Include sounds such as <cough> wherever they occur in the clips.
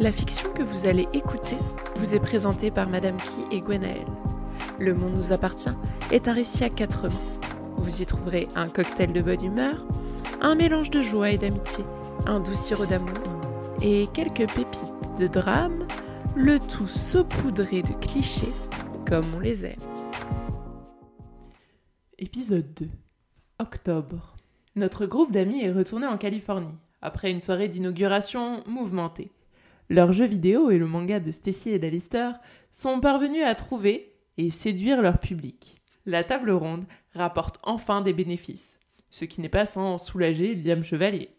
La fiction que vous allez écouter vous est présentée par Madame Key et Gwenaël. Le monde nous appartient est un récit à quatre mains. Vous y trouverez un cocktail de bonne humeur, un mélange de joie et d'amitié, un doux sirop d'amour et quelques pépites de drame, le tout saupoudré de clichés comme on les aime. Épisode 2 Octobre. Notre groupe d'amis est retourné en Californie, après une soirée d'inauguration mouvementée. Leurs jeux vidéo et le manga de Stacy et d'Alistair sont parvenus à trouver et séduire leur public. La table ronde rapporte enfin des bénéfices, ce qui n'est pas sans soulager Liam Chevalier.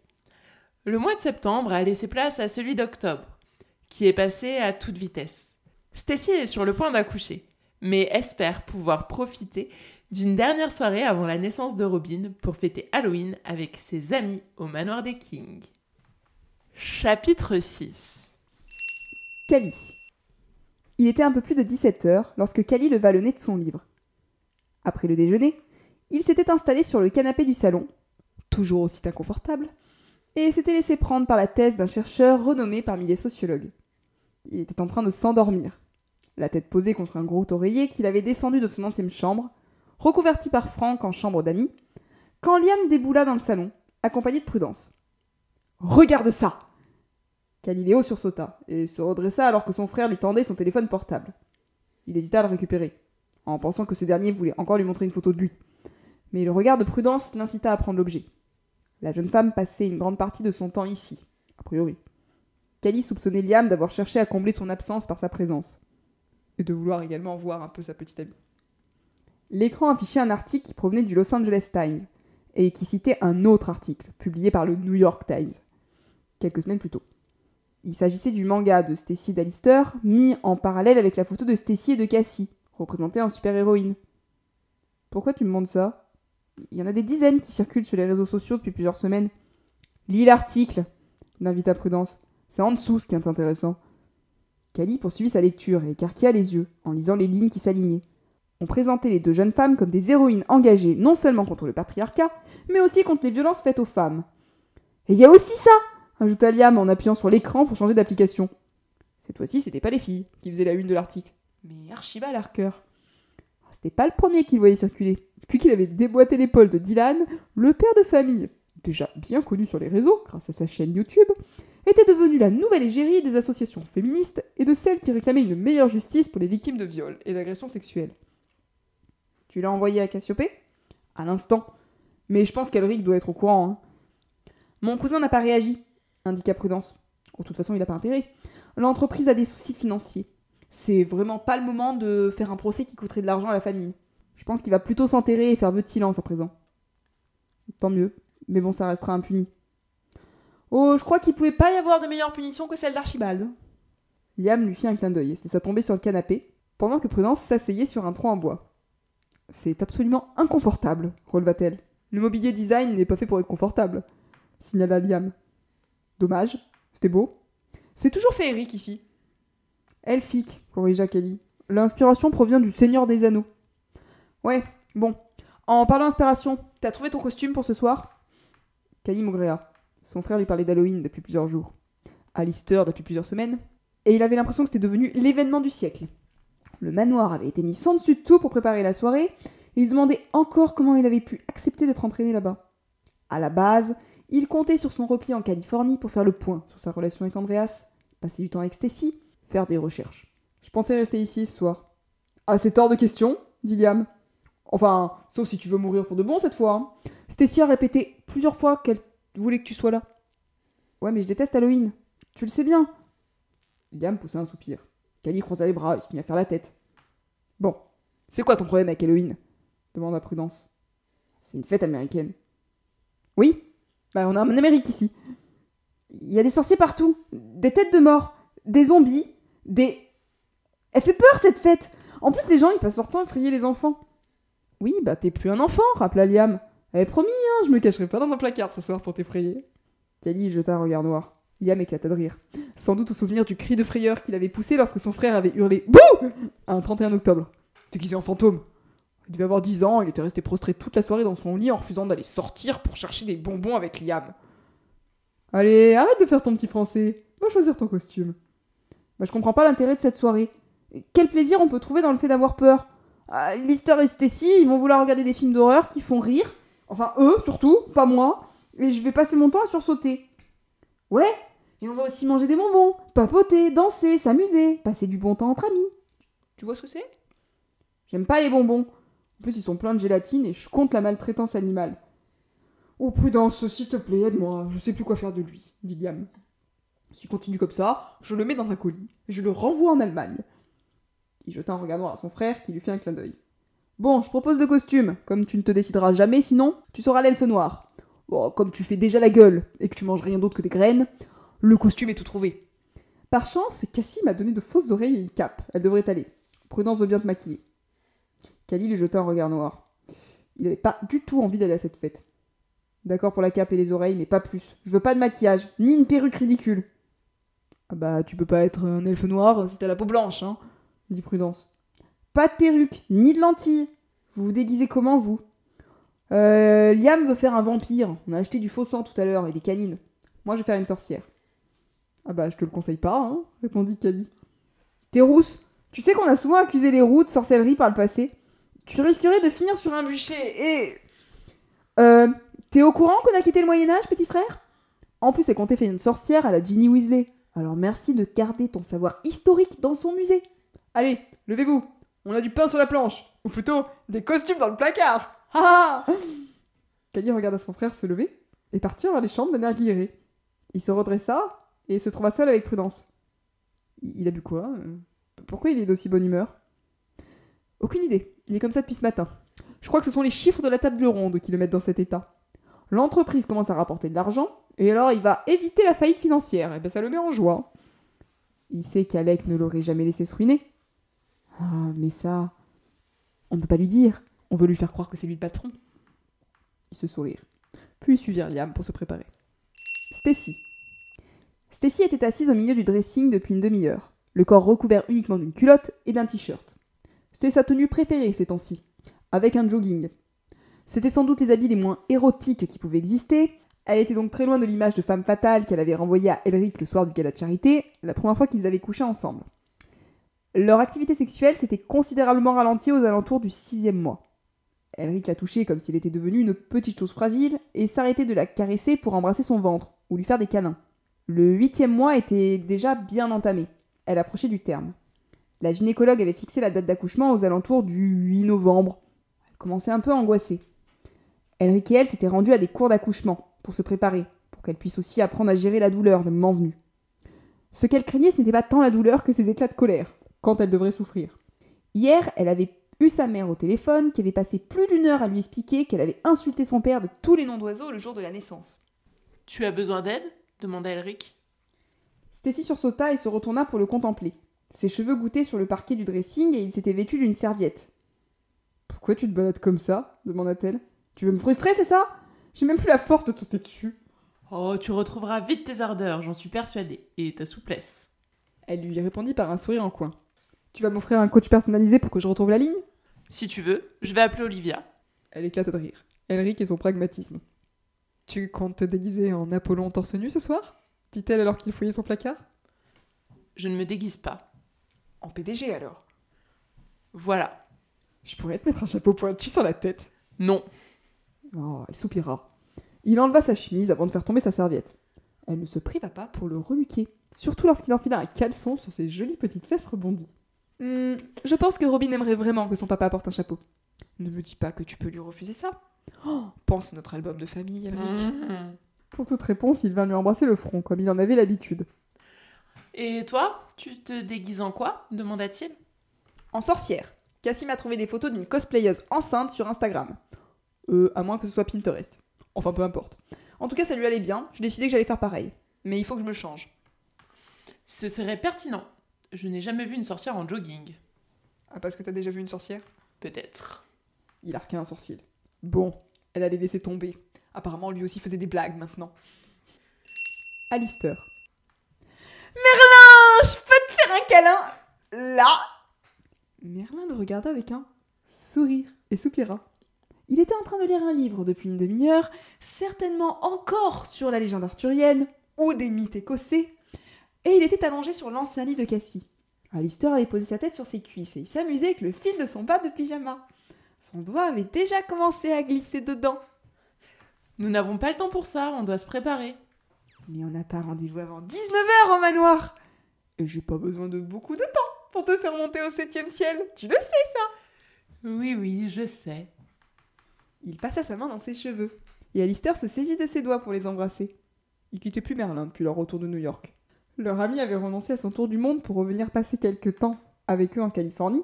Le mois de septembre a laissé place à celui d'octobre, qui est passé à toute vitesse. Stacy est sur le point d'accoucher, mais espère pouvoir profiter d'une dernière soirée avant la naissance de Robin pour fêter Halloween avec ses amis au manoir des Kings. Chapitre 6 Il était un peu plus de 17 heures lorsque Cali leva le nez de son livre. Après le déjeuner, il s'était installé sur le canapé du salon, toujours aussi inconfortable, et s'était laissé prendre par la thèse d'un chercheur renommé parmi les sociologues. Il était en train de s'endormir, la tête posée contre un gros oreiller qu'il avait descendu de son ancienne chambre, recouverte par Franck en chambre d'amis, quand Liam déboula dans le salon, accompagné de Prudence. Regarde ça Galiléo sursauta et se redressa alors que son frère lui tendait son téléphone portable. Il hésita à le récupérer, en pensant que ce dernier voulait encore lui montrer une photo de lui. Mais le regard de Prudence l'incita à prendre l'objet. La jeune femme passait une grande partie de son temps ici, a priori. Cali soupçonnait Liam d'avoir cherché à combler son absence par sa présence, et de vouloir également voir un peu sa petite amie. L'écran affichait un article qui provenait du Los Angeles Times, et qui citait un autre article, publié par le New York Times, quelques semaines plus tôt. Il s'agissait du manga de Stacy Dallister, mis en parallèle avec la photo de Stacy et de Cassie, représentée en super-héroïne. Pourquoi tu me montres ça? Il y en a des dizaines qui circulent sur les réseaux sociaux depuis plusieurs semaines. Lis l'article, l'invita Prudence. C'est en dessous ce qui est intéressant. Cali poursuivit sa lecture et écarquilla les yeux en lisant les lignes qui s'alignaient. On présentait les deux jeunes femmes comme des héroïnes engagées non seulement contre le patriarcat, mais aussi contre les violences faites aux femmes. Et il y a aussi ça ajouta Liam en appuyant sur l'écran pour changer d'application. Cette fois-ci, c'était pas les filles qui faisaient la une de l'article, mais Archibald Harker. C'était pas le premier qu'il voyait circuler. Puis qu'il avait déboîté l'épaule de Dylan, le père de famille, déjà bien connu sur les réseaux grâce à sa chaîne YouTube, était devenu la nouvelle égérie des associations féministes et de celles qui réclamaient une meilleure justice pour les victimes de viols et d'agressions sexuelles. Tu l'as envoyé à Cassiopée? À l'instant. Mais je pense qu'Elric doit être au courant. Hein. Mon cousin n'a pas réagi, indiqua Prudence. De toute façon, il n'a pas intérêt. L'entreprise a des soucis financiers. C'est vraiment pas le moment de faire un procès qui coûterait de l'argent à la famille. Je pense qu'il va plutôt s'enterrer et faire vœu de silence à présent. Tant mieux, mais bon, ça restera impuni. Oh, je crois qu'il pouvait pas y avoir de meilleure punition que celle d'Archibald. Liam lui fit un clin d'œil et laissa tomber sur le canapé, pendant que Prudence s'asseyait sur un tronc en bois. C'est absolument inconfortable, releva-t-elle. Le mobilier design n'est pas fait pour être confortable, signala Liam. Dommage, c'était beau. C'est toujours féerique ici. Elfique, corrigea Kelly. L'inspiration provient du Seigneur des Anneaux. Ouais, bon. En parlant d'inspiration, t'as trouvé ton costume pour ce soir? Kelly maugréa. Son frère lui parlait d'Halloween depuis plusieurs jours. Alistair depuis plusieurs semaines. Et il avait l'impression que c'était devenu l'événement du siècle. Le manoir avait été mis sans dessus de tout pour préparer la soirée, et il se demandait encore comment il avait pu accepter d'être entraîné là-bas. À la base, il comptait sur son repli en Californie pour faire le point sur sa relation avec Andreas, passer du temps avec Stacy, faire des recherches. Je pensais rester ici ce soir. Ah, c'est hors de question, dit Liam. Enfin, sauf si tu veux mourir pour de bon cette fois. Hein. Stacy a répété plusieurs fois qu'elle voulait que tu sois là. Ouais, mais je déteste Halloween. Tu le sais bien. Liam poussa un soupir. Cali croisa les bras et se mit à faire la tête. Bon, c'est quoi ton problème avec Halloween? demanda Prudence. C'est une fête américaine. Oui, bah, on est en Amérique ici. Il y a des sorciers partout, des têtes de mort, des zombies, des. Elle fait peur cette fête En plus, les gens ils passent leur temps à effrayer les enfants. Oui, bah t'es plus un enfant, rappela Liam. Elle promis, hein, je me cacherai pas dans un placard ce soir pour t'effrayer. Kali jeta un regard noir. Liam éclata de rire. Sans doute au souvenir du cri de frayeur qu'il avait poussé lorsque son frère avait hurlé Bouh un 31 octobre. Déguisé en fantôme? Il devait avoir 10 ans, il était resté prostré toute la soirée dans son lit en refusant d'aller sortir pour chercher des bonbons avec Liam. Allez, arrête de faire ton petit français. Va choisir ton costume. Bah, je comprends pas l'intérêt de cette soirée. Quel plaisir on peut trouver dans le fait d'avoir peur ah, Lister et Stacy, ils vont vouloir regarder des films d'horreur qui font rire. Enfin, eux, surtout, pas moi. Et je vais passer mon temps à sursauter. Ouais, et on va aussi manger des bonbons, papoter, danser, s'amuser, passer du bon temps entre amis. Tu vois ce que c'est? J'aime pas les bonbons. En plus, ils sont pleins de gélatine et je compte la maltraitance animale. Oh, prudence, s'il te plaît, aide-moi. Je sais plus quoi faire de lui, dit Liam. S'il continue comme ça, je le mets dans un colis et je le renvoie en Allemagne. Il jeta un regard noir à son frère qui lui fit un clin d'œil. Bon, je propose le costume. Comme tu ne te décideras jamais sinon, tu seras l'elfe noir. Bon, comme tu fais déjà la gueule et que tu manges rien d'autre que des graines, le costume est tout trouvé. Par chance, Cassie m'a donné de fausses oreilles et une cape. Elle devrait aller. Prudence veut bien te maquiller. Cali lui jeta un regard noir. Il n'avait pas du tout envie d'aller à cette fête. D'accord pour la cape et les oreilles, mais pas plus. Je veux pas de maquillage, ni une perruque ridicule. Ah bah, tu peux pas être un elfe noir si t'as la peau blanche, hein, dit Prudence. Pas de perruque, ni de lentilles. Vous vous déguisez comment, vous? Euh, Liam veut faire un vampire. On a acheté du faux sang tout à l'heure et des canines. Moi, je vais faire une sorcière. Ah bah, je te le conseille pas, hein, répondit Cali. T'es rousse. Tu sais qu'on a souvent accusé les roux de sorcellerie par le passé? Tu risquerais de finir sur un bûcher et. Euh, T'es au courant qu'on a quitté le Moyen-Âge, petit frère? En plus, c'est qu'on t'ait fait une sorcière à la Ginny Weasley. Alors merci de garder ton savoir historique dans son musée. Allez, levez-vous. On a du pain sur la planche. Ou plutôt, des costumes dans le placard. Ha Kali regarda son frère se lever et partir vers les chambres d'un air. Il se redressa et se trouva seul avec Prudence. Il a bu quoi? Pourquoi il est d'aussi bonne humeur? Aucune idée. Il est comme ça depuis ce matin. Je crois que ce sont les chiffres de la table ronde qui le mettent dans cet état. L'entreprise commence à rapporter de l'argent, et alors il va éviter la faillite financière. Et ben ça le met en joie. Il sait qu'Alec ne l'aurait jamais laissé se ruiner. Ah, mais ça, on ne peut pas lui dire. On veut lui faire croire que c'est lui le patron. Il se sourit. Puis suivirent Liam pour se préparer. Stacy. Stacy était assise au milieu du dressing depuis une demi-heure, le corps recouvert uniquement d'une culotte et d'un t-shirt. C'était sa tenue préférée ces temps-ci, avec un jogging, c'était sans doute les habits les moins érotiques qui pouvaient exister. Elle était donc très loin de l'image de femme fatale qu'elle avait renvoyée à Elric le soir du gala de charité, la première fois qu'ils avaient couché ensemble. Leur activité sexuelle s'était considérablement ralentie aux alentours du sixième mois. Elric la touchait comme s'il était devenu une petite chose fragile et s'arrêtait de la caresser pour embrasser son ventre ou lui faire des câlins. Le huitième mois était déjà bien entamé. Elle approchait du terme. La gynécologue avait fixé la date d'accouchement aux alentours du 8 novembre. Elle commençait un peu à angoisser. Elric et elle s'étaient rendus à des cours d'accouchement pour se préparer, pour qu'elle puisse aussi apprendre à gérer la douleur le moment venu. Ce qu'elle craignait, ce n'était pas tant la douleur que ses éclats de colère, quand elle devrait souffrir. Hier, elle avait eu sa mère au téléphone, qui avait passé plus d'une heure à lui expliquer qu'elle avait insulté son père de tous les noms d'oiseaux le jour de la naissance. Tu as besoin d'aide? demanda Elric. Stacy sursauta et se retourna pour le contempler. Ses cheveux goûtaient sur le parquet du dressing et il s'était vêtu d'une serviette. Pourquoi tu te balades comme ça demanda-t-elle. Tu veux me frustrer, c'est ça? J'ai même plus la force de sauter dessus. Oh, tu retrouveras vite tes ardeurs, j'en suis persuadée, et ta souplesse. Elle lui répondit par un sourire en coin. Tu vas m'offrir un coach personnalisé pour que je retrouve la ligne? Si tu veux, je vais appeler Olivia. Elle éclata de rire. Elric et son pragmatisme. Tu comptes te déguiser en Apollon torse nu ce soir? dit-elle alors qu'il fouillait son placard. Je ne me déguise pas. En PDG alors Voilà. Je pourrais te mettre un chapeau pointu sur la tête. Non, Oh, elle soupira. Il enleva sa chemise avant de faire tomber sa serviette. Elle ne se priva pas pour le reluquer, surtout lorsqu'il enfila un caleçon sur ses jolies petites fesses rebondies. Hmm, je pense que Robin aimerait vraiment que son papa porte un chapeau. Ne me dis pas que tu peux lui refuser ça. Oh, pense à notre album de famille, Elric. Mhm. Pour toute réponse, il vint lui embrasser le front, comme il en avait l'habitude. Et toi, tu te déguises en quoi demanda-t-il. En sorcière. Cassie m'a trouvé des photos d'une cosplayeuse enceinte sur Instagram. Euh, à moins que ce soit Pinterest. Enfin, peu importe. En tout cas, ça lui allait bien. J'ai décidé que j'allais faire pareil. Mais il faut que je me change. Ce serait pertinent. Je n'ai jamais vu une sorcière en jogging. Ah, parce que t'as déjà vu une sorcière? Peut-être. Il arquait un sourcil. Bon, elle allait laisser tomber. Apparemment, lui aussi faisait des blagues maintenant. Alistair. Merlin, je peux te faire un câlin Là Merlin le regarda avec un sourire et soupira. Il était en train de lire un livre depuis une demi-heure, certainement encore sur la légende arthurienne ou des mythes écossais, et il était allongé sur l'ancien lit de Cassie. Alistair avait posé sa tête sur ses cuisses et il s'amusait avec le fil de son bas de pyjama. Son doigt avait déjà commencé à glisser dedans. Nous n'avons pas le temps pour ça, on doit se préparer. Mais on n'a pas rendez-vous avant 19h au manoir. Et j'ai pas besoin de beaucoup de temps pour te faire monter au septième ciel. Tu le sais, ça Oui, oui, je sais. Il passa sa main dans ses cheveux. Et Alistair se saisit de ses doigts pour les embrasser. Il quittait plus Merlin depuis leur retour de New York. Leur ami avait renoncé à son tour du monde pour revenir passer quelques temps avec eux en Californie,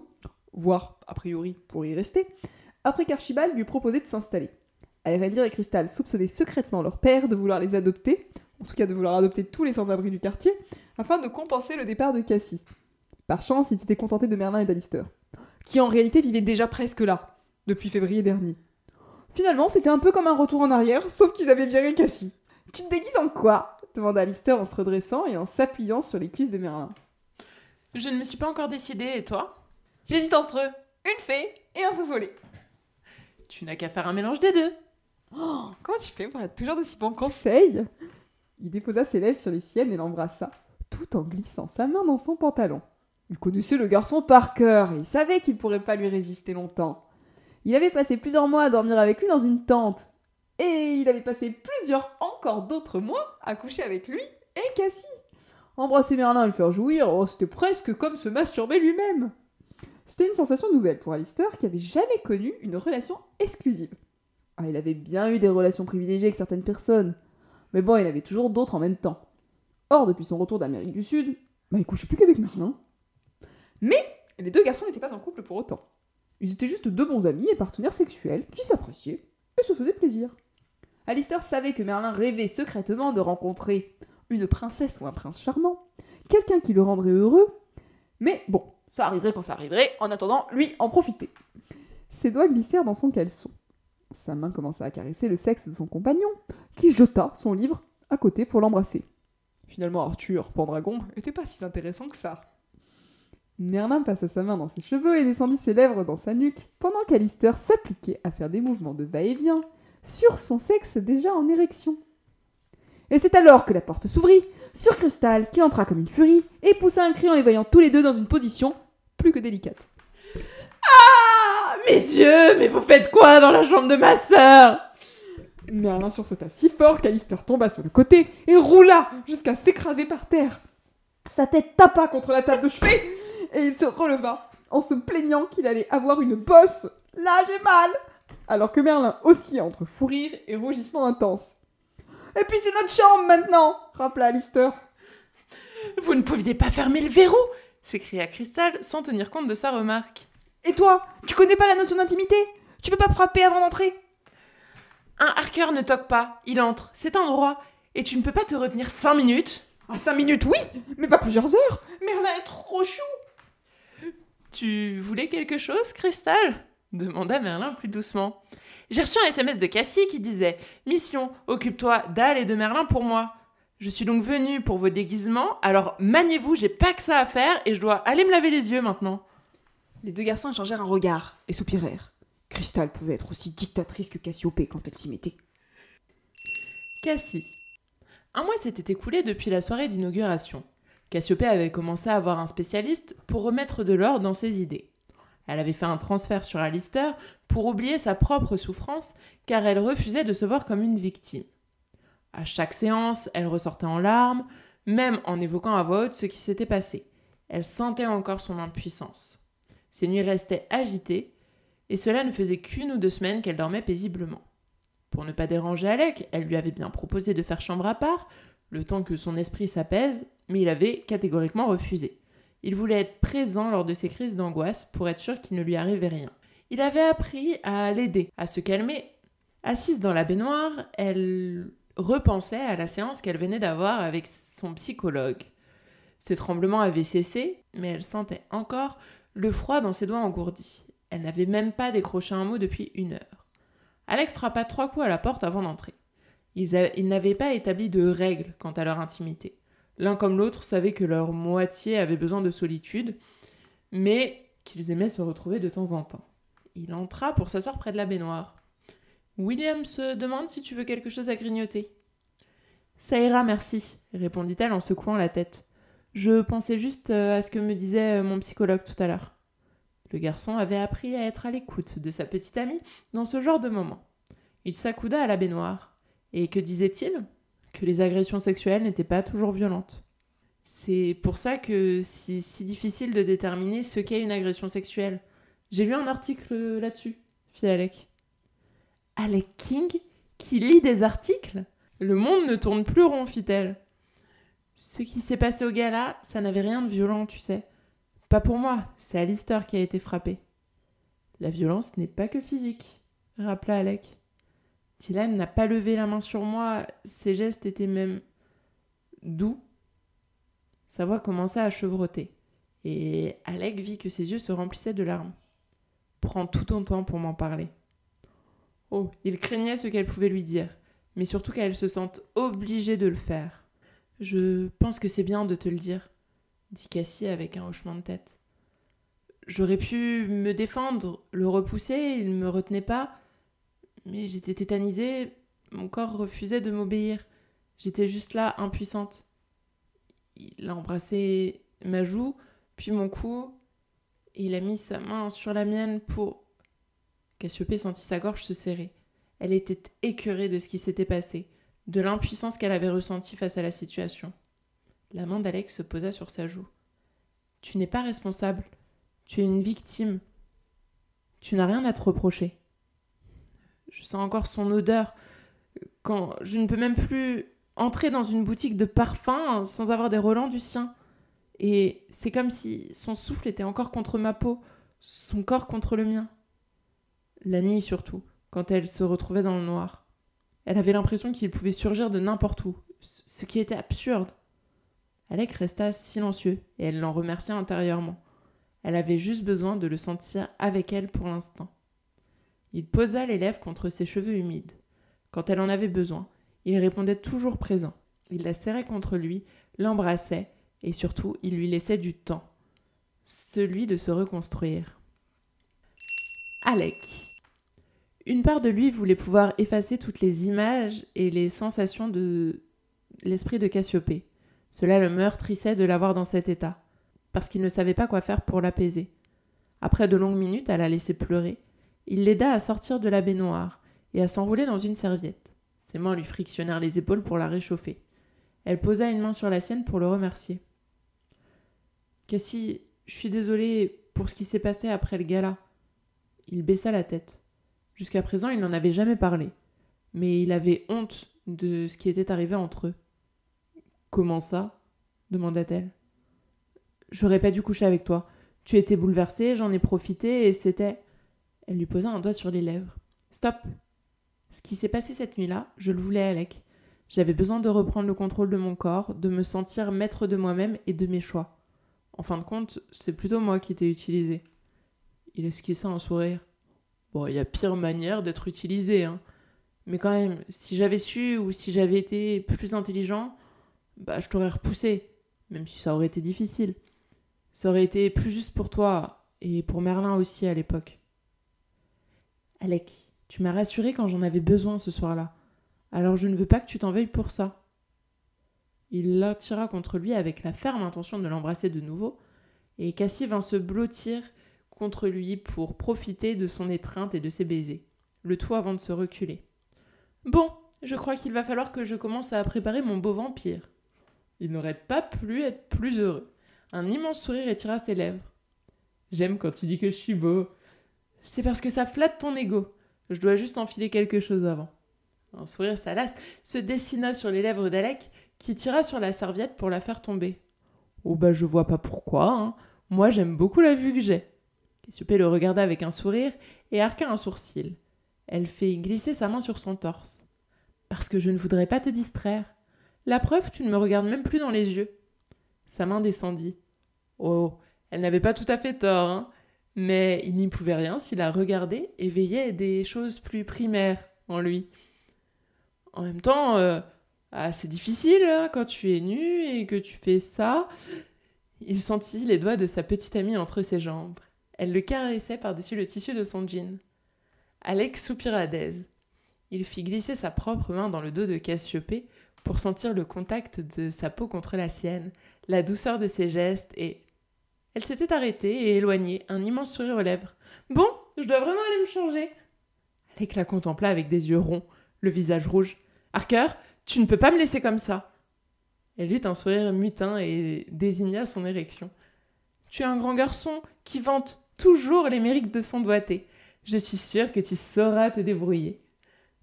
voire, a priori, pour y rester, après qu'Archibald lui proposait de s'installer. Aéredir et Crystal soupçonnaient secrètement leur père de vouloir les adopter, en tout cas de vouloir adopter tous les sans-abri du quartier, afin de compenser le départ de Cassie. Par chance, ils s'étaient contentés de Merlin et d'Alistair, qui en réalité vivaient déjà presque là, depuis février dernier. Finalement, c'était un peu comme un retour en arrière, sauf qu'ils avaient viré Cassie. Tu te déguises en quoi? demanda Alistair en se redressant et en s'appuyant sur les cuisses de Merlin. Je ne me suis pas encore décidée, et toi? J'hésite entre eux, une fée et un feu follet. Tu n'as qu'à faire un mélange des deux. Oh, comment tu fais pour être toujours de si bons conseils? Il déposa ses lèvres sur les siennes et l'embrassa, tout en glissant sa main dans son pantalon. Il connaissait le garçon par cœur et il savait qu'il pourrait pas lui résister longtemps. Il avait passé plusieurs mois à dormir avec lui dans une tente. Et il avait passé plusieurs encore d'autres mois à coucher avec lui et Cassie. Embrasser Merlin et le faire jouir, oh, c'était presque comme se masturber lui-même. C'était une sensation nouvelle pour Alistair qui avait jamais connu une relation exclusive. Ah, il avait bien eu des relations privilégiées avec certaines personnes, mais bon, il avait toujours d'autres en même temps. Or, depuis son retour d'Amérique du Sud, bah, il couchait plus qu'avec Merlin. Mais les deux garçons n'étaient pas en couple pour autant. Ils étaient juste deux bons amis et partenaires sexuels qui s'appréciaient et se faisaient plaisir. Alistair savait que Merlin rêvait secrètement de rencontrer une princesse ou un prince charmant, quelqu'un qui le rendrait heureux, mais bon, ça arriverait quand ça arriverait, en attendant, lui en profiter. Ses doigts glissèrent dans son caleçon. Sa main commença à caresser le sexe de son compagnon, qui jeta son livre à côté pour l'embrasser. Finalement, Arthur, Pendragon, était pas si intéressant que ça. Merlin passa sa main dans ses cheveux et descendit ses lèvres dans sa nuque, pendant qu'Alistair s'appliquait à faire des mouvements de va-et-vient sur son sexe déjà en érection. Et c'est alors que la porte s'ouvrit sur Cristal, qui entra comme une furie et poussa un cri en les voyant tous les deux dans une position plus que délicate. Ah Mes yeux, mais vous faites quoi dans la chambre de ma sœur? Merlin sursauta si fort qu'Alistair tomba sur le côté et roula jusqu'à s'écraser par terre. Sa tête tapa contre la table de chevet et il se releva en se plaignant qu'il allait avoir une bosse. Là, j'ai mal Alors que Merlin oscillait entre fou rire et rougissement intense. Et puis c'est notre chambre maintenant rappela Alistair. Vous ne pouviez pas fermer le verrou s'écria Cristal sans tenir compte de sa remarque. Et toi Tu connais pas la notion d'intimité? Tu peux pas frapper avant d'entrer? Un harker ne toque pas, il entre, c'est un droit, et tu ne peux pas te retenir cinq minutes? À cinq minutes, oui Mais pas plusieurs heures. Merlin est trop chou. Tu voulais quelque chose, Cristal demanda Merlin plus doucement. J'ai reçu un SMS de Cassie qui disait Mission, occupe-toi d'Al et de Merlin pour moi. Je suis donc venue pour vos déguisements, alors maniez-vous, j'ai pas que ça à faire et je dois aller me laver les yeux maintenant. Les deux garçons échangèrent un regard et soupirèrent. Cristal pouvait être aussi dictatrice que Cassiopée quand elle s'y mettait. Cassie. Un mois s'était écoulé depuis la soirée d'inauguration. Cassiopée avait commencé à avoir un spécialiste pour remettre de l'ordre dans ses idées. Elle avait fait un transfert sur Alistair pour oublier sa propre souffrance car elle refusait de se voir comme une victime. À chaque séance, elle ressortait en larmes, même en évoquant à voix haute ce qui s'était passé. Elle sentait encore son impuissance. Ses nuits restaient agitées, et cela ne faisait qu'une ou deux semaines qu'elle dormait paisiblement. Pour ne pas déranger Alec, elle lui avait bien proposé de faire chambre à part, le temps que son esprit s'apaise, mais il avait catégoriquement refusé. Il voulait être présent lors de ses crises d'angoisse pour être sûr qu'il ne lui arrivait rien. Il avait appris à l'aider, à se calmer. Assise dans la baignoire, elle repensait à la séance qu'elle venait d'avoir avec son psychologue. Ses tremblements avaient cessé, mais elle sentait encore le froid dans ses doigts engourdis. Elle n'avait même pas décroché un mot depuis une heure. Alec frappa trois coups à la porte avant d'entrer. Ils, n'avaient pas établi de règles quant à leur intimité. L'un comme l'autre savaient que leur moitié avait besoin de solitude, mais qu'ils aimaient se retrouver de temps en temps. Il entra pour s'asseoir près de la baignoire. William se demande si tu veux quelque chose à grignoter. Ça ira, merci, répondit-elle en secouant la tête. Je pensais juste euh, à ce que me disait euh, mon psychologue tout à l'heure. Le garçon avait appris à être à l'écoute de sa petite amie dans ce genre de moment. Il s'accouda à la baignoire. Et que disait-il? Que les agressions sexuelles n'étaient pas toujours violentes. C'est pour ça que c'est si difficile de déterminer ce qu'est une agression sexuelle. J'ai lu un article là-dessus, fit Alec. Alec King Qui lit des articles? Le monde ne tourne plus rond, fit-elle. Ce qui s'est passé au gala, ça n'avait rien de violent, tu sais. Pas pour moi, c'est Alistair qui a été frappé. La violence n'est pas que physique, rappela Alec. Dylan n'a pas levé la main sur moi, ses gestes étaient même doux. Sa voix commença à chevroter, et Alec vit que ses yeux se remplissaient de larmes. Prends tout ton temps pour m'en parler. Oh, il craignait ce qu'elle pouvait lui dire, mais surtout qu'elle se sente obligée de le faire. Je pense que c'est bien de te le dire, dit Cassie avec un hochement de tête. J'aurais pu me défendre, le repousser, il ne me retenait pas, mais j'étais tétanisée, mon corps refusait de m'obéir. J'étais juste là, impuissante. Il a embrassé ma joue, puis mon cou, et il a mis sa main sur la mienne pour. Cassiopée sentit sa gorge se serrer. Elle était écœurée de ce qui s'était passé, de l'impuissance qu'elle avait ressentie face à la situation. La main d'Alex se posa sur sa joue. Tu n'es pas responsable. Tu es une victime. Tu n'as rien à te reprocher. Je sens encore son odeur. Quand je ne peux même plus entrer dans une boutique de parfums sans avoir des relents du sien. Et c'est comme si son souffle était encore contre ma peau, son corps contre le mien. La nuit surtout, quand elle se retrouvait dans le noir. Elle avait l'impression qu'il pouvait surgir de n'importe où, ce qui était absurde. Alec resta silencieux et elle l'en remercia intérieurement. Elle avait juste besoin de le sentir avec elle pour l'instant. Il posa les lèvres contre ses cheveux humides. Quand elle en avait besoin, il répondait toujours présent. Il la serrait contre lui, l'embrassait, et surtout il lui laissait du temps. Celui de se reconstruire. Alec. Une part de lui voulait pouvoir effacer toutes les images et les sensations de l'esprit de Cassiopée. Cela le meurtrissait de l'avoir dans cet état, parce qu'il ne savait pas quoi faire pour l'apaiser. Après de longues minutes à la laisser pleurer, il l'aida à sortir de la baignoire et à s'enrouler dans une serviette. Ses mains lui frictionnèrent les épaules pour la réchauffer. Elle posa une main sur la sienne pour le remercier. Cassie, je suis désolée pour ce qui s'est passé après le gala. Il baissa la tête. Jusqu'à présent, il n'en avait jamais parlé. Mais il avait honte de ce qui était arrivé entre eux. Comment ça? demanda-t-elle. J'aurais pas dû coucher avec toi. Tu étais bouleversée, j'en ai profité et c'était. Elle lui posa un doigt sur les lèvres. Stop Ce qui s'est passé cette nuit-là, je le voulais, Alec. J'avais besoin de reprendre le contrôle de mon corps, de me sentir maître de moi-même et de mes choix. En fin de compte, c'est plutôt moi qui t'ai utilisé. Il esquissa un sourire. Il y a pire manière d'être utilisé, hein. Mais quand même, si j'avais su ou si j'avais été plus intelligent, bah je t'aurais repoussé, même si ça aurait été difficile. Ça aurait été plus juste pour toi et pour Merlin aussi à l'époque. Alec, tu m'as rassuré quand j'en avais besoin ce soir-là. Alors je ne veux pas que tu t'en veuilles pour ça. Il l'attira contre lui avec la ferme intention de l'embrasser de nouveau, et Cassie vint se blottir contre lui pour profiter de son étreinte et de ses baisers, le tout avant de se reculer. Bon, je crois qu'il va falloir que je commence à préparer mon beau vampire. Il n'aurait pas pu être plus heureux. Un immense sourire étira ses lèvres. J'aime quand tu dis que je suis beau. C'est parce que ça flatte ton ego. Je dois juste enfiler quelque chose avant. Un sourire salace se dessina sur les lèvres d'Alec, qui tira sur la serviette pour la faire tomber. Oh bah je vois pas pourquoi, hein. Moi j'aime beaucoup la vue que j'ai. Cassiopée le regarda avec un sourire et arqua un sourcil. Elle fit glisser sa main sur son torse. Parce que je ne voudrais pas te distraire. La preuve, tu ne me regardes même plus dans les yeux. Sa main descendit. Oh, elle n'avait pas tout à fait tort, hein. Mais il n'y pouvait rien s'il la regardait et veillait des choses plus primaires en lui. En même temps, euh, ah, c'est difficile hein, quand tu es nu et que tu fais ça. Il sentit les doigts de sa petite amie entre ses jambes. Elle le caressait par-dessus le tissu de son jean. Alex soupira d'aise. Il fit glisser sa propre main dans le dos de Cassiopée pour sentir le contact de sa peau contre la sienne, la douceur de ses gestes et... Elle s'était arrêtée et éloignée, un immense sourire aux lèvres. Bon, je dois vraiment aller me changer. Alec la contempla avec des yeux ronds, le visage rouge. Harker, tu ne peux pas me laisser comme ça. Elle eut un sourire mutin et désigna son érection. Tu es un grand garçon qui vante toujours les mérites de son doigté. Je suis sûre que tu sauras te débrouiller.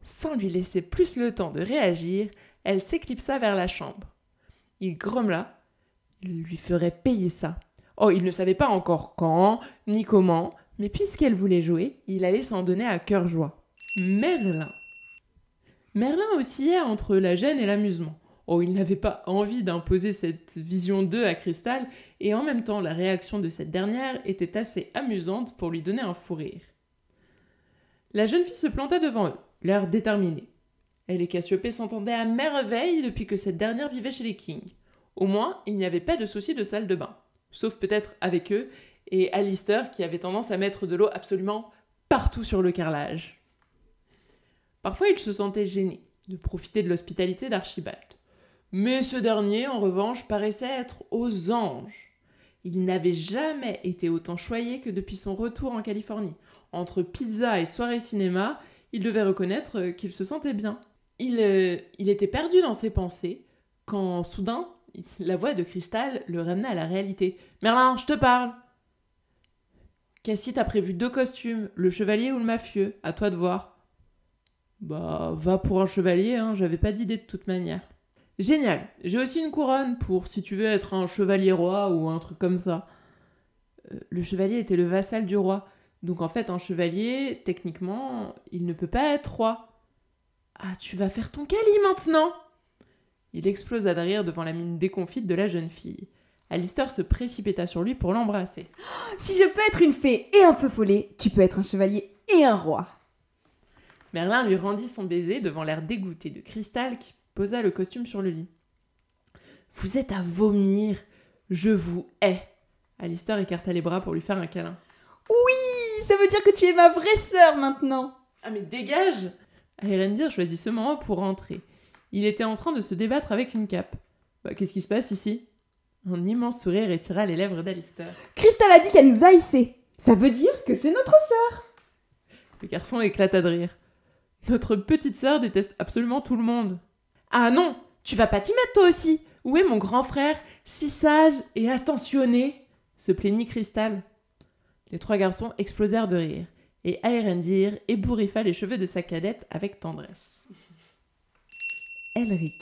Sans lui laisser plus le temps de réagir, elle s'éclipsa vers la chambre. Il grommela. Il lui ferait payer ça. Oh, il ne savait pas encore quand, ni comment, mais puisqu'elle voulait jouer, il allait s'en donner à cœur joie. Merlin. Merlin oscillait entre la gêne et l'amusement. Oh, il n'avait pas envie d'imposer cette vision d'eux à Cristal, et en même temps, la réaction de cette dernière était assez amusante pour lui donner un fou rire. La jeune fille se planta devant eux, l'air déterminé. Elle et Cassiopée s'entendaient à merveille depuis que cette dernière vivait chez les Kings. Au moins, il n'y avait pas de souci de salle de bain, sauf peut-être avec eux et Alistair qui avait tendance à mettre de l'eau absolument partout sur le carrelage. Parfois, il se sentait gêné de profiter de l'hospitalité d'Archibald. Mais ce dernier, en revanche, paraissait être aux anges. Il n'avait jamais été autant choyé que depuis son retour en Californie. Entre pizza et soirée cinéma, il devait reconnaître qu'il se sentait bien. Il, euh, était perdu dans ses pensées quand soudain <laughs> la voix de Cristal le ramena à la réalité. Merlin, je te parle. Cassie t'a prévu deux costumes, le chevalier ou le mafieux, à toi de voir. Bah, va pour un chevalier, hein, j'avais pas d'idée de toute manière. Génial, j'ai aussi une couronne pour si tu veux être un chevalier roi ou un truc comme ça. Euh, le chevalier était le vassal du roi, donc en fait un chevalier, techniquement, il ne peut pas être roi. Ah, tu vas faire ton cali maintenant Il explosa de rire devant la mine déconfite de la jeune fille. Alistair se précipita sur lui pour l'embrasser. Si je peux être une fée et un feu follet, tu peux être un chevalier et un roi. Merlin lui rendit son baiser devant l'air dégoûté de Cristal qui posa le costume sur le lit. Vous êtes à vomir. Je vous hais. Alistair écarta les bras pour lui faire un câlin. Oui, ça veut dire que tu es ma vraie sœur maintenant. Ah mais dégage Aerendir choisit ce moment pour rentrer. Il était en train de se débattre avec une cape. Bah, qu'est-ce qui se passe ici? Un immense sourire étira les lèvres d'Alistair. Cristal a dit qu'elle nous haïssait. Ça veut dire que c'est notre sœur. Le garçon éclata de rire. Notre petite sœur déteste absolument tout le monde. Ah non, tu vas pas t'y mettre toi aussi. Où est mon grand frère, si sage et attentionné? se plaignit Cristal. Les trois garçons explosèrent de rire, et Aerendir ébouriffa les cheveux de sa cadette avec tendresse. <laughs> Elric.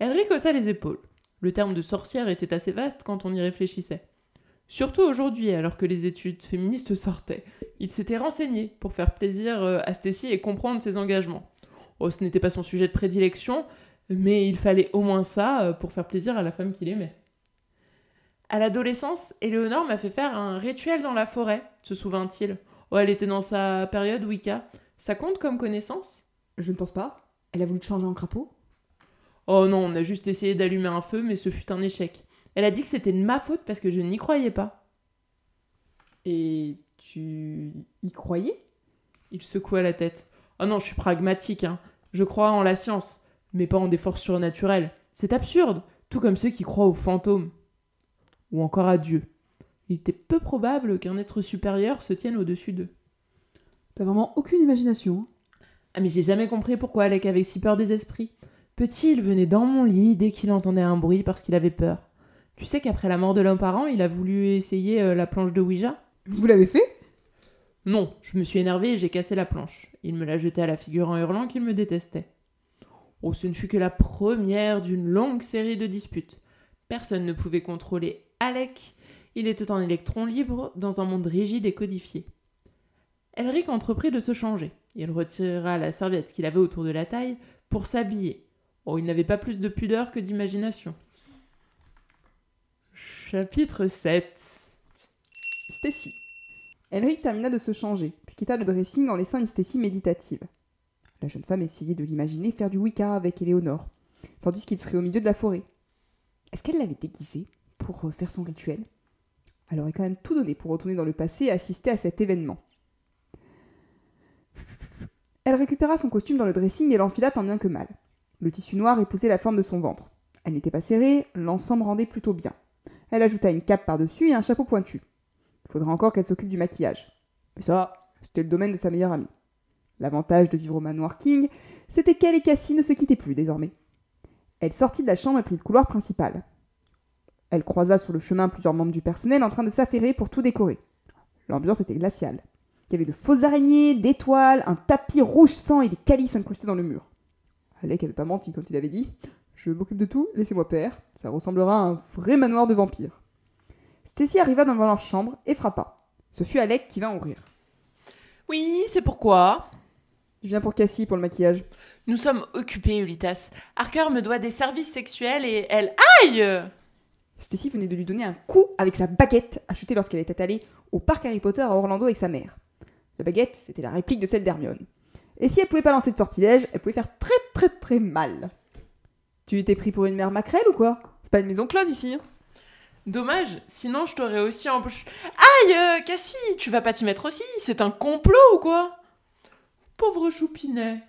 Elric haussa les épaules. Le terme de sorcière était assez vaste quand on y réfléchissait. Surtout aujourd'hui, alors que les études féministes sortaient. Il s'était renseigné pour faire plaisir euh, à Stacy et comprendre ses engagements. Oh, ce n'était pas son sujet de prédilection, mais il fallait au moins ça euh, pour faire plaisir à la femme qu'il aimait. À l'adolescence, Éléonore m'a fait faire un rituel dans la forêt, se souvint-il. Oh, elle était dans sa période Wicca. Ça compte comme connaissance? Je ne pense pas. Elle a voulu te changer en crapaud? Oh non, on a juste essayé d'allumer un feu, mais ce fut un échec. Elle a dit que c'était de ma faute parce que je n'y croyais pas. Et tu y croyais? Il secoua la tête. Oh non, je suis pragmatique, hein. Je crois en la science, mais pas en des forces surnaturelles. C'est absurde, tout comme ceux qui croient aux fantômes. Ou encore à Dieu. Il était peu probable qu'un être supérieur se tienne au-dessus d'eux. T'as vraiment aucune imagination. Hein? Ah mais j'ai jamais compris pourquoi Alec avait si peur des esprits. Petit, il venait dans mon lit dès qu'il entendait un bruit parce qu'il avait peur. Tu sais qu'après la mort de l'homme parent, il a voulu essayer euh, la planche de Ouija? Vous l'avez fait? Non, je me suis énervé et j'ai cassé la planche. Il me l'a jeté à la figure en hurlant qu'il me détestait. Oh, ce ne fut que la première d'une longue série de disputes. Personne ne pouvait contrôler Alec. Il était un électron libre dans un monde rigide et codifié. Elric entreprit de se changer. Il retira la serviette qu'il avait autour de la taille pour s'habiller. Oh, il n'avait pas plus de pudeur que d'imagination. Chapitre 7 Stacy. Elric termina de se changer, puis quitta le dressing en laissant une Stacy méditative. La jeune femme essayait de l'imaginer faire du Wicca avec Éléonore, tandis qu'il serait au milieu de la forêt. Est-ce qu'elle l'avait déguisé pour faire son rituel? Elle aurait quand même tout donné pour retourner dans le passé et assister à cet événement. <laughs> Elle récupéra son costume dans le dressing et l'enfila tant bien que mal. Le tissu noir épousait la forme de son ventre. Elle n'était pas serrée, l'ensemble rendait plutôt bien. Elle ajouta une cape par-dessus et un chapeau pointu. Il faudra encore qu'elle s'occupe du maquillage. Mais ça, c'était le domaine de sa meilleure amie. L'avantage de vivre au manoir King, c'était qu'elle et Cassie ne se quittaient plus désormais. Elle sortit de la chambre et prit le couloir principal. Elle croisa sur le chemin plusieurs membres du personnel en train de s'affairer pour tout décorer. L'ambiance était glaciale. Il y avait de fausses araignées, d'étoiles, un tapis rouge sang et des calices incrustés dans le mur. Alec avait pas menti quand il avait dit Je m'occupe de tout, laissez-moi faire. Ça ressemblera à un vrai manoir de vampires. Stacy arriva devant leur chambre et frappa. Ce fut Alec qui vint ouvrir. Oui, c'est pourquoi? Je viens pour Cassie pour le maquillage. Nous sommes occupés, Ulitas. Harker me doit des services sexuels et elle. Aïe Stacy venait de lui donner un coup avec sa baguette achetée lorsqu'elle était allée au parc Harry Potter à Orlando avec sa mère. La baguette, c'était la réplique de celle d'Hermione. Et si elle pouvait pas lancer de sortilège, elle pouvait faire très très très mal. Tu t'es pris pour une mère maquerelle ou quoi? C'est pas une maison close ici. hein Dommage, sinon je t'aurais aussi embauché. Aïe, euh, Cassie, tu vas pas t'y mettre aussi C'est un complot ou quoi? Pauvre choupinet.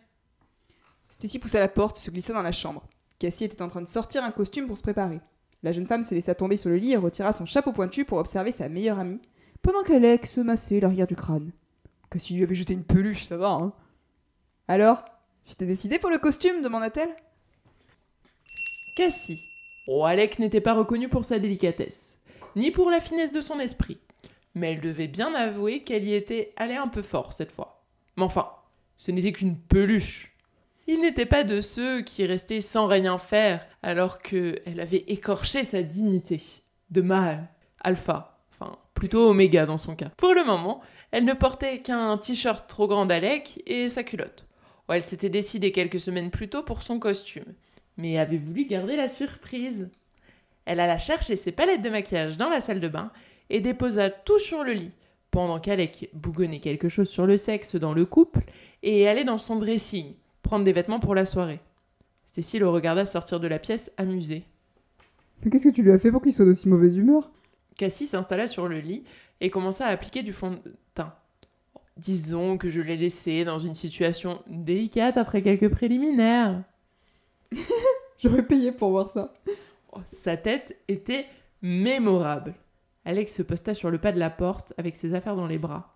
Stacy poussa la porte et se glissa dans la chambre. Cassie était en train de sortir un costume pour se préparer. La jeune femme se laissa tomber sur le lit et retira son chapeau pointu pour observer sa meilleure amie, pendant qu'Alec se massait l'arrière du crâne. Cassie lui avait jeté une peluche, ça va, hein Alors, tu t'es décidé pour le costume? demanda-t-elle. Cassie. Oh, Alec n'était pas reconnue pour sa délicatesse, ni pour la finesse de son esprit. Mais elle devait bien avouer qu'elle y était allée un peu fort cette fois. Mais enfin, ce n'était qu'une peluche. Il n'était pas de ceux qui restaient sans rien faire alors qu'elle avait écorché sa dignité. De mâle, alpha, enfin plutôt oméga dans son cas. Pour le moment, elle ne portait qu'un t-shirt trop grand d'Alec et sa culotte. Oh, elle s'était décidée quelques semaines plus tôt pour son costume, mais avait voulu garder la surprise? Elle alla chercher ses palettes de maquillage dans la salle de bain et déposa tout sur le lit, pendant qu'Alec bougonnait quelque chose sur le sexe dans le couple et allait dans son dressing, prendre des vêtements pour la soirée. Stacy le regarda sortir de la pièce amusée. Mais qu'est-ce que tu lui as fait pour qu'il soit d'aussi mauvaise humeur? Cassie s'installa sur le lit et commença à appliquer du fond de teint. Disons que je l'ai laissé dans une situation délicate après quelques préliminaires. <laughs> J'aurais payé pour voir ça. Oh, sa tête était mémorable. Alex se posta sur le pas de la porte avec ses affaires dans les bras.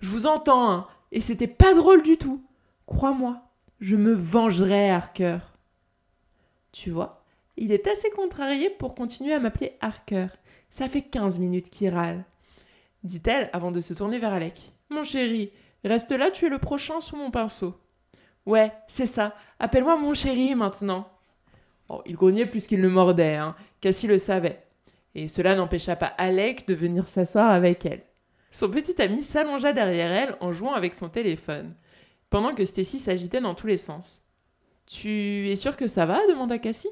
Je vous entends, hein, et c'était pas drôle du tout. Crois-moi, je me vengerai, Harker. Tu vois, il est assez contrarié pour continuer à m'appeler Harker. Ça fait 15 minutes qu'il râle. Dit-elle avant de se tourner vers Alec. Mon chéri, reste là, tu es le prochain sous mon pinceau. Ouais, c'est ça. Appelle-moi mon chéri maintenant. Oh, il grognait plus qu'il ne mordait, hein. Cassie le savait. Et cela n'empêcha pas Alec de venir s'asseoir avec elle. Son petit ami s'allongea derrière elle en jouant avec son téléphone, pendant que Stacy s'agitait dans tous les sens. Tu es sûr que ça va? demanda Cassie.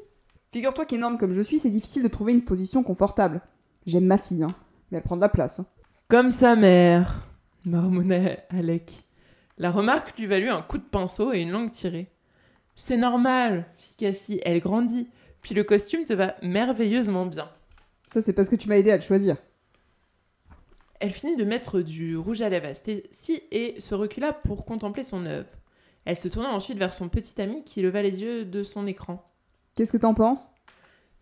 Figure-toi qu'énorme comme je suis, c'est difficile de trouver une position confortable. J'aime ma fille, hein, mais elle prend de la place. hein. Comme sa mère, marmonnait Alec. La remarque lui valut un coup de pinceau et une langue tirée. C'est normal, fit Cassie, elle grandit, puis le costume te va merveilleusement bien. Ça, c'est parce que tu m'as aidé à le choisir. Elle finit de mettre du rouge à lèvres à Stacy et se recula pour contempler son œuvre. Elle se tourna ensuite vers son petit ami qui leva les yeux de son écran. Qu'est-ce que t'en penses?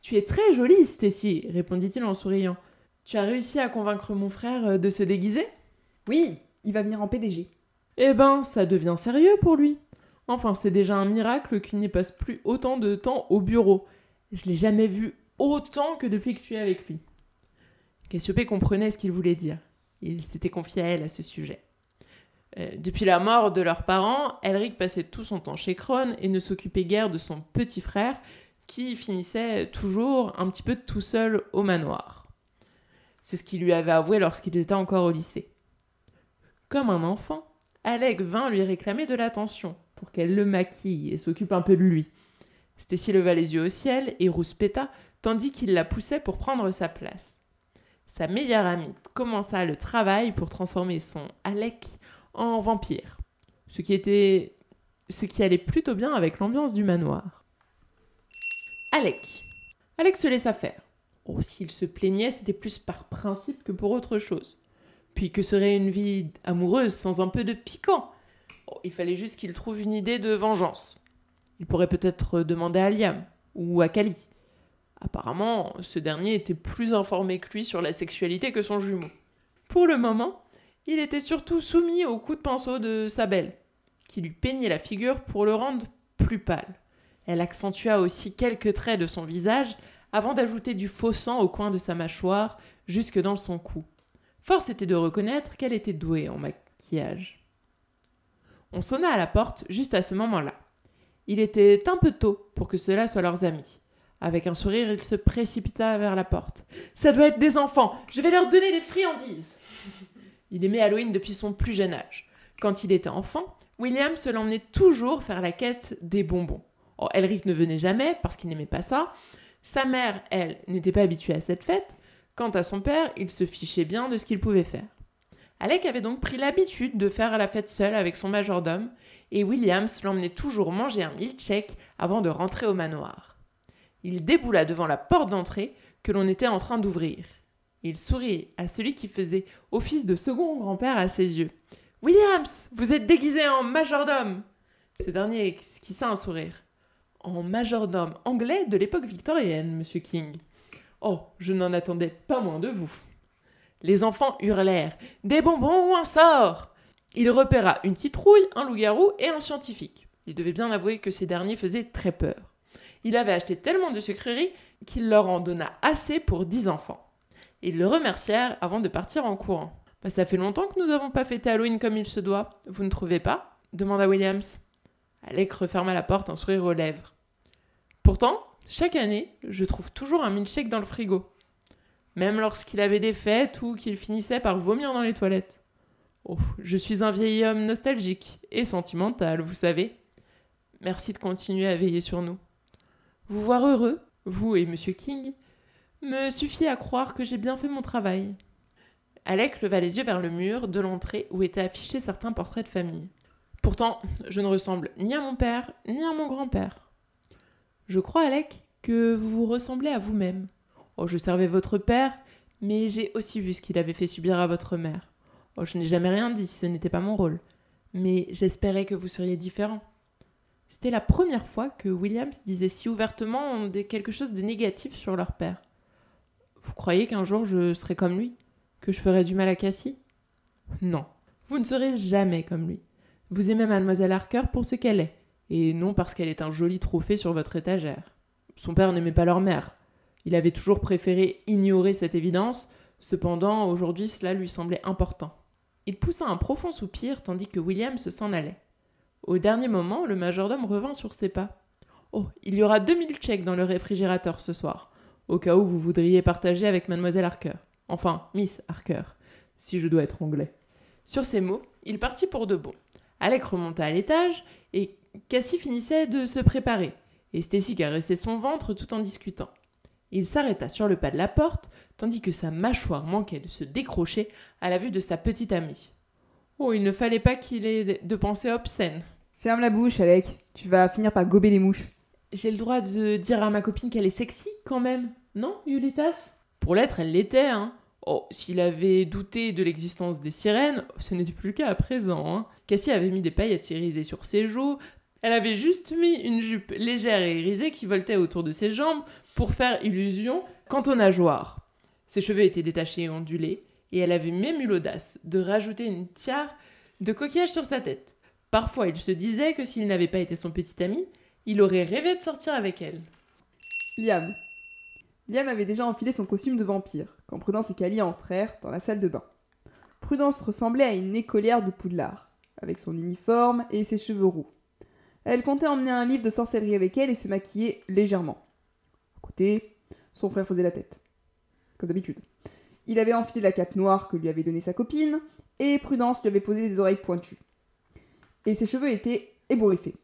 Tu es très jolie, Stacy, répondit-il en souriant. Tu as réussi à convaincre mon frère de se déguiser? Oui, il va venir en PDG. Eh ben, ça devient sérieux pour lui. Enfin, c'est déjà un miracle qu'il n'y passe plus autant de temps au bureau. Je l'ai jamais vu autant que depuis que tu es avec lui. Cassiopée comprenait ce qu'il voulait dire. Il s'était confié à elle à ce sujet. Euh, depuis la mort de leurs parents, Elric passait tout son temps chez Kron et ne s'occupait guère de son petit frère, qui finissait toujours un petit peu tout seul au manoir. C'est ce qu'il lui avait avoué lorsqu'il était encore au lycée. Comme un enfant, Alec vint lui réclamer de l'attention pour qu'elle le maquille et s'occupe un peu de lui. Stacy leva les yeux au ciel et rouspéta tandis qu'il la poussait pour prendre sa place. Sa meilleure amie commença le travail pour transformer son Alec en vampire, ce qui était ce qui allait plutôt bien avec l'ambiance du manoir. Alec. Alec se laissa faire. Oh, s'il se plaignait, c'était plus par principe que pour autre chose. Puis que serait une vie amoureuse sans un peu de piquant Il fallait juste qu'il trouve une idée de vengeance. Il pourrait peut-être demander à Liam ou à Kali. Apparemment, ce dernier était plus informé que lui sur la sexualité que son jumeau. Pour le moment, il était surtout soumis au coup de pinceau de sa belle, qui lui peignait la figure pour le rendre plus pâle. Elle accentua aussi quelques traits de son visage avant d'ajouter du faux sang au coin de sa mâchoire jusque dans son cou. Force était de reconnaître qu'elle était douée en maquillage. On sonna à la porte juste à ce moment-là. Il était un peu tôt pour que cela soit leurs amis. Avec un sourire, il se précipita vers la porte. Ça doit être des enfants. Je vais leur donner des friandises. <laughs> il aimait Halloween depuis son plus jeune âge. Quand il était enfant, William se l'emmenait toujours faire la quête des bonbons. Oh, Elric ne venait jamais parce qu'il n'aimait pas ça. Sa mère, elle, n'était pas habituée à cette fête. Quant à son père, il se fichait bien de ce qu'il pouvait faire. Alec avait donc pris l'habitude de faire la fête seul avec son majordome, et Williams l'emmenait toujours manger un milkshake avant de rentrer au manoir. Il déboula devant la porte d'entrée que l'on était en train d'ouvrir. Il sourit à celui qui faisait office de second grand-père à ses yeux. Williams, vous êtes déguisé en majordome Ce dernier esquissa un sourire. En majordome anglais de l'époque victorienne, monsieur King. Oh, je n'en attendais pas moins de vous. Les enfants hurlèrent Des bonbons ou un sort Il repéra une citrouille, un loup-garou et un scientifique. Il devait bien avouer que ces derniers faisaient très peur. Il avait acheté tellement de sucreries qu'il leur en donna assez pour dix enfants. Ils le remercièrent avant de partir en courant. Bah, ça fait longtemps que nous n'avons pas fêté Halloween comme il se doit. Vous ne trouvez pas? demanda Williams. Alec referma la porte, un sourire aux lèvres. Pourtant, chaque année, je trouve toujours un milkshake dans le frigo. Même lorsqu'il avait des fêtes ou qu'il finissait par vomir dans les toilettes. Oh, je suis un vieil homme nostalgique et sentimental, vous savez. Merci de continuer à veiller sur nous. Vous voir heureux, vous et Monsieur King, me suffit à croire que j'ai bien fait mon travail. Alec leva les yeux vers le mur de l'entrée où étaient affichés certains portraits de famille. Pourtant, je ne ressemble ni à mon père, ni à mon grand-père. Je crois, Alec, que vous vous ressemblez à vous-même. Oh, je servais votre père, mais j'ai aussi vu ce qu'il avait fait subir à votre mère. Oh, je n'ai jamais rien dit, ce n'était pas mon rôle. Mais j'espérais que vous seriez différent. C'était la première fois que Williams disait si ouvertement quelque chose de négatif sur leur père. Vous croyez qu'un jour je serai comme lui Que je ferai du mal à Cassie? Non, vous ne serez jamais comme lui. Vous aimez mademoiselle Harker pour ce qu'elle est, et non parce qu'elle est un joli trophée sur votre étagère. Son père n'aimait pas leur mère. Il avait toujours préféré ignorer cette évidence, cependant aujourd'hui cela lui semblait important. Il poussa un profond soupir tandis que William se s'en allait. Au dernier moment, le majordome revint sur ses pas. Oh, il y aura deux mille chèques dans le réfrigérateur ce soir, au cas où vous voudriez partager avec mademoiselle Harker. Enfin, Miss Harker, si je dois être anglais. Sur ces mots, il partit pour de bon. Alec remonta à l'étage et Cassie finissait de se préparer, et Stacy caressait son ventre tout en discutant. Il s'arrêta sur le pas de la porte, tandis que sa mâchoire manquait de se décrocher à la vue de sa petite amie. Oh, il ne fallait pas qu'il ait de pensées obscènes. Ferme la bouche, Alec. Tu vas finir par gober les mouches. J'ai le droit de dire à ma copine qu'elle est sexy, quand même. Non, Yulitas? Pour l'être, elle l'était, hein. Oh, s'il avait douté de l'existence des sirènes, ce n'était plus le cas à présent. Hein. Cassie avait mis des paillettes irisées sur ses joues, elle avait juste mis une jupe légère et irisée qui voltait autour de ses jambes pour faire illusion quant aux nageoires. Ses cheveux étaient détachés et ondulés, et elle avait même eu l'audace de rajouter une tiare de coquillage sur sa tête. Parfois, il se disait que s'il n'avait pas été son petit ami, il aurait rêvé de sortir avec elle. Liam. Liam avait déjà enfilé son costume de vampire quand Prudence et Cali entrèrent dans la salle de bain. Prudence ressemblait à une écolière de Poudlard, avec son uniforme et ses cheveux roux. Elle comptait emmener un livre de sorcellerie avec elle et se maquiller légèrement. À côté, son frère faisait la tête. Comme d'habitude. Il avait enfilé la cape noire que lui avait donnée sa copine, et Prudence lui avait posé des oreilles pointues. Et ses cheveux étaient ébouriffés.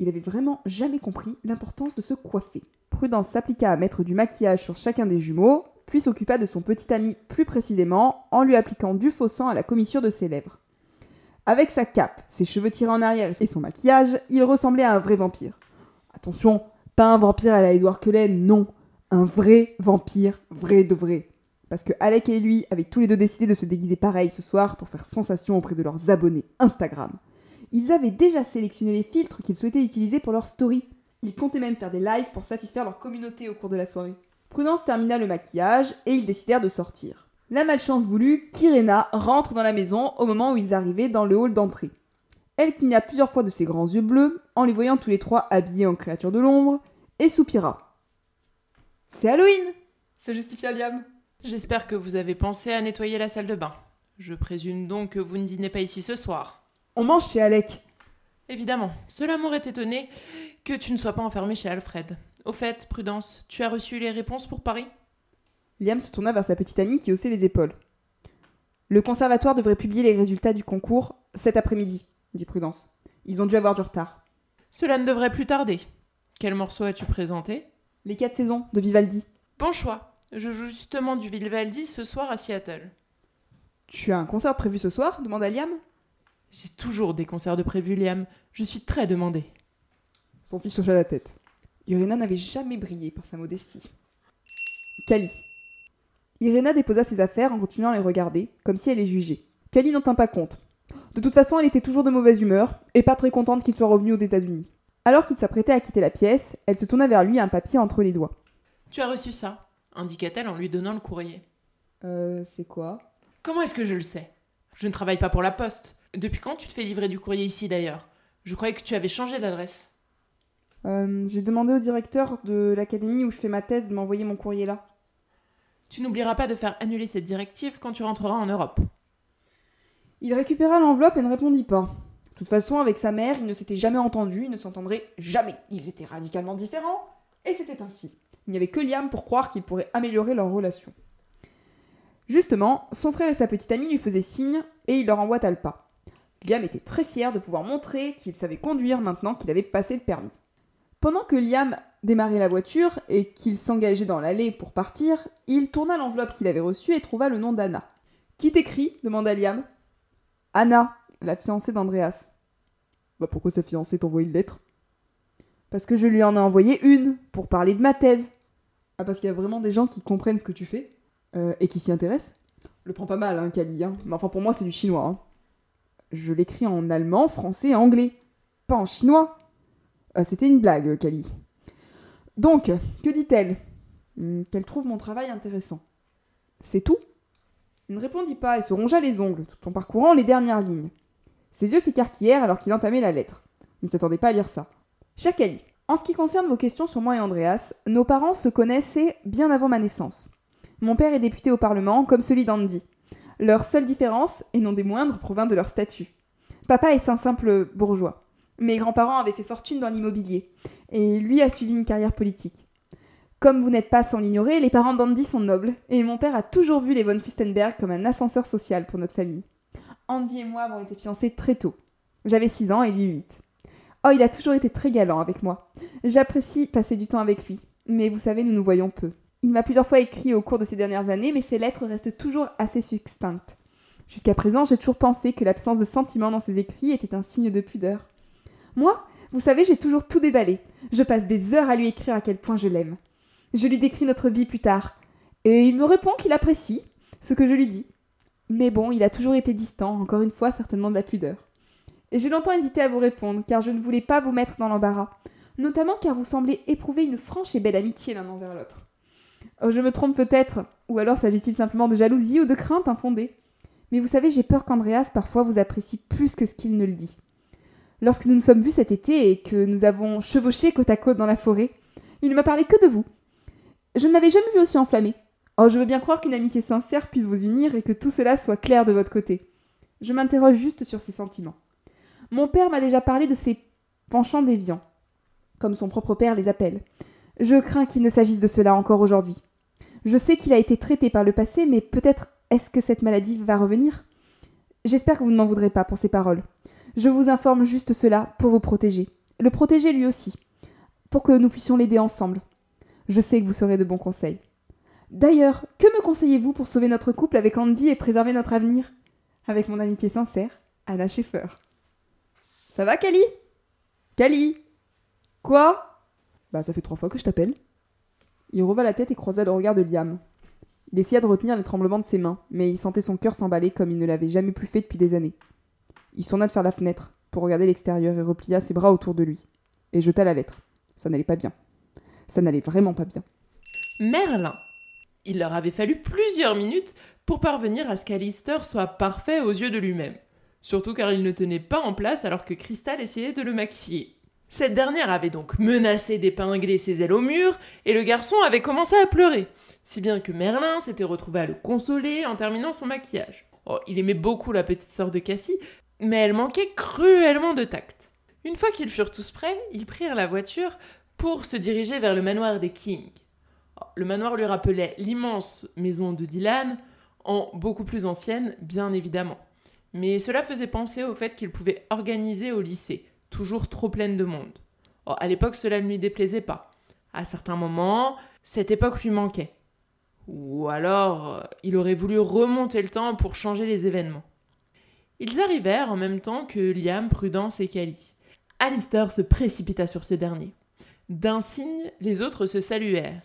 Il avait vraiment jamais compris l'importance de se coiffer. Prudence s'appliqua à mettre du maquillage sur chacun des jumeaux, puis s'occupa de son petit ami plus précisément en lui appliquant du faux sang à la commissure de ses lèvres. Avec sa cape, ses cheveux tirés en arrière et son maquillage, il ressemblait à un vrai vampire. Attention, pas un vampire à la Edward Cullen, non. Un vrai vampire, vrai de vrai. Parce que Alec et lui avaient tous les deux décidé de se déguiser pareil ce soir pour faire sensation auprès de leurs abonnés Instagram. Ils avaient déjà sélectionné les filtres qu'ils souhaitaient utiliser pour leur story. Ils comptaient même faire des lives pour satisfaire leur communauté au cours de la soirée. Prudence termina le maquillage et ils décidèrent de sortir. La malchance voulut qu'Irena rentre dans la maison au moment où ils arrivaient dans le hall d'entrée. Elle cligna plusieurs fois de ses grands yeux bleus en les voyant tous les trois habillés en créatures de l'ombre et soupira. C'est Halloween se justifia Liam. J'espère que vous avez pensé à nettoyer la salle de bain. Je présume donc que vous ne dînez pas ici ce soir. On mange chez Alec. Évidemment, cela m'aurait étonné que tu ne sois pas enfermé chez Alfred. Au fait, Prudence, tu as reçu les réponses pour Paris? Liam se tourna vers sa petite amie qui haussait les épaules. Le conservatoire devrait publier les résultats du concours cet après-midi, dit Prudence. Ils ont dû avoir du retard. Cela ne devrait plus tarder. Quel morceau as-tu présenté? Les quatre saisons de Vivaldi. Bon choix. Je joue justement du Vivaldi ce soir à Seattle. Tu as un concert prévu ce soir? demanda Liam. J'ai toujours des concerts de prévu, Liam. Je suis très demandé. Son fils hocha la tête. Irena n'avait jamais brillé par sa modestie. Kali. Irena déposa ses affaires en continuant à les regarder, comme si elle les jugeait. Kali n'en tint pas compte. De toute façon, elle était toujours de mauvaise humeur, et pas très contente qu'il soit revenu aux États-Unis. Alors qu'il s'apprêtait à quitter la pièce, elle se tourna vers lui un papier entre les doigts. Tu as reçu ça indiqua-t-elle en lui donnant le courrier. Euh, c'est quoi? Comment est-ce que je le sais? Je ne travaille pas pour la poste. Depuis quand tu te fais livrer du courrier ici d'ailleurs? Je croyais que tu avais changé d'adresse. Euh, J'ai demandé au directeur de l'académie où je fais ma thèse de m'envoyer mon courrier là. Tu n'oublieras pas de faire annuler cette directive quand tu rentreras en Europe. Il récupéra l'enveloppe et ne répondit pas. De toute façon, avec sa mère, ils ne s'étaient jamais entendus, ils ne s'entendraient jamais. Ils étaient radicalement différents, et c'était ainsi. Il n'y avait que Liam pour croire qu'ils pourraient améliorer leur relation. Justement, son frère et sa petite amie lui faisaient signe, et il leur envoie Talpa. Liam était très fier de pouvoir montrer qu'il savait conduire maintenant qu'il avait passé le permis. Pendant que Liam démarrait la voiture et qu'il s'engageait dans l'allée pour partir, il tourna l'enveloppe qu'il avait reçue et trouva le nom d'Anna. Qui t'écrit? demanda Liam. Anna, la fiancée d'Andreas. Bah pourquoi sa fiancée t'envoie une lettre Parce que je lui en ai envoyé une, pour parler de ma thèse. Ah parce qu'il y a vraiment des gens qui comprennent ce que tu fais euh, et qui s'y intéressent Le prends pas mal, hein, Kali, hein. mais enfin pour moi c'est du chinois. Hein. Je l'écris en allemand, français anglais. Pas en chinois. Ah, C'était une blague, Kali. Donc, que dit-elle? Hmm, Qu'elle trouve mon travail intéressant. C'est tout? Il ne répondit pas et se rongea les ongles, tout en parcourant les dernières lignes. Ses yeux s'écarquillèrent alors qu'il entamait la lettre. Il ne s'attendait pas à lire ça. Cher Kali, en ce qui concerne vos questions sur moi et Andreas, nos parents se connaissaient bien avant ma naissance. Mon père est député au Parlement, comme celui d'Andy. Leur seule différence, et non des moindres, provint de leur statut. Papa est un simple bourgeois. Mes grands-parents avaient fait fortune dans l'immobilier, et lui a suivi une carrière politique. Comme vous n'êtes pas sans l'ignorer, les parents d'Andy sont nobles, et mon père a toujours vu les von Fustenberg comme un ascenseur social pour notre famille. Andy et moi avons été fiancés très tôt. J'avais 6 ans et lui 8. Oh, il a toujours été très galant avec moi. J'apprécie passer du temps avec lui, mais vous savez, nous nous voyons peu. Il m'a plusieurs fois écrit au cours de ces dernières années, mais ses lettres restent toujours assez succinctes. Jusqu'à présent, j'ai toujours pensé que l'absence de sentiments dans ses écrits était un signe de pudeur. Moi, vous savez, j'ai toujours tout déballé. Je passe des heures à lui écrire à quel point je l'aime. Je lui décris notre vie plus tard, et il me répond qu'il apprécie ce que je lui dis. Mais bon, il a toujours été distant, encore une fois, certainement de la pudeur. Et j'ai longtemps hésité à vous répondre, car je ne voulais pas vous mettre dans l'embarras, notamment car vous semblez éprouver une franche et belle amitié l'un envers l'autre. Oh, je me trompe peut-être, ou alors s'agit-il simplement de jalousie ou de crainte infondée. Mais vous savez, j'ai peur qu'Andreas parfois vous apprécie plus que ce qu'il ne le dit. Lorsque nous nous sommes vus cet été et que nous avons chevauché côte à côte dans la forêt, il ne m'a parlé que de vous. Je ne l'avais jamais vu aussi enflammé. Oh, je veux bien croire qu'une amitié sincère puisse vous unir et que tout cela soit clair de votre côté. Je m'interroge juste sur ses sentiments. Mon père m'a déjà parlé de ses penchants déviants, comme son propre père les appelle. Je crains qu'il ne s'agisse de cela encore aujourd'hui. Je sais qu'il a été traité par le passé, mais peut-être est-ce que cette maladie va revenir? J'espère que vous ne m'en voudrez pas pour ces paroles. Je vous informe juste cela pour vous protéger. Le protéger lui aussi, pour que nous puissions l'aider ensemble. Je sais que vous serez de bons conseils. D'ailleurs, que me conseillez-vous pour sauver notre couple avec Andy et préserver notre avenir? Avec mon amitié sincère, Anna Schaeffer. Ça va, Kali? Kali? Quoi? Bah, ça fait trois fois que je t'appelle. Il reva la tête et croisa le regard de Liam. Il essaya de retenir les tremblements de ses mains, mais il sentait son cœur s'emballer comme il ne l'avait jamais plus fait depuis des années. Il se tourna de faire la fenêtre pour regarder l'extérieur et replia ses bras autour de lui. Et jeta la lettre. Ça n'allait pas bien. Ça n'allait vraiment pas bien. Merlin. Il leur avait fallu plusieurs minutes pour parvenir à ce qu'Alistair soit parfait aux yeux de lui-même. Surtout car il ne tenait pas en place alors que Crystal essayait de le maquiller. Cette dernière avait donc menacé d'épingler ses ailes au mur, et le garçon avait commencé à pleurer, si bien que Merlin s'était retrouvé à le consoler en terminant son maquillage. Oh, il aimait beaucoup la petite sœur de Cassie, mais elle manquait cruellement de tact. Une fois qu'ils furent tous prêts, ils prirent la voiture pour se diriger vers le manoir des Kings. Oh, le manoir lui rappelait l'immense maison de Dylan, en beaucoup plus ancienne, bien évidemment. Mais cela faisait penser au fait qu'il pouvait organiser au lycée, toujours trop pleine de monde. Oh, à l'époque, cela ne lui déplaisait pas. À certains moments, cette époque lui manquait. Ou alors, euh, il aurait voulu remonter le temps pour changer les événements. Ils arrivèrent en même temps que Liam, Prudence et Cali. Alistair se précipita sur ce dernier. D'un signe, les autres se saluèrent,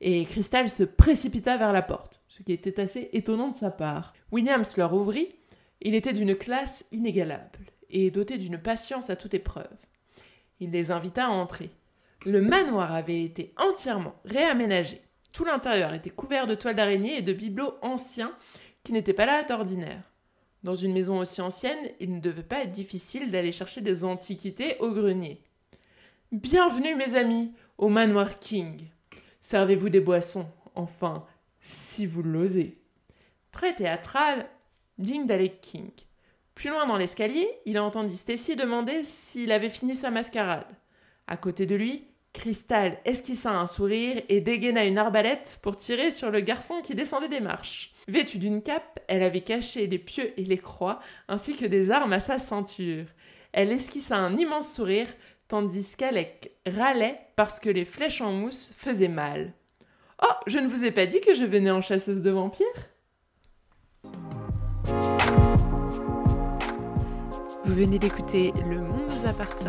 et Crystal se précipita vers la porte, ce qui était assez étonnant de sa part. Williams leur ouvrit, il était d'une classe inégalable et doté d'une patience à toute épreuve. Il les invita à entrer. Le manoir avait été entièrement réaménagé. Tout l'intérieur était couvert de toiles d'araignée et de bibelots anciens qui n'étaient pas là d'ordinaire. Dans une maison aussi ancienne, il ne devait pas être difficile d'aller chercher des antiquités au grenier. Bienvenue, mes amis, au manoir King. Servez-vous des boissons, enfin, si vous l'osez. Très théâtral, digne d'Alec King. Plus loin dans l'escalier, il entendit Stacy demander s'il avait fini sa mascarade. À côté de lui, Crystal esquissa un sourire et dégaina une arbalète pour tirer sur le garçon qui descendait des marches. Vêtue d'une cape, elle avait caché les pieux et les croix, ainsi que des armes à sa ceinture. Elle esquissa un immense sourire, tandis qu'Alec râlait parce que les flèches en mousse faisaient mal. Oh, je ne vous ai pas dit que je venais en chasseuse de vampires? Vous venez d'écouter Le monde nous appartient,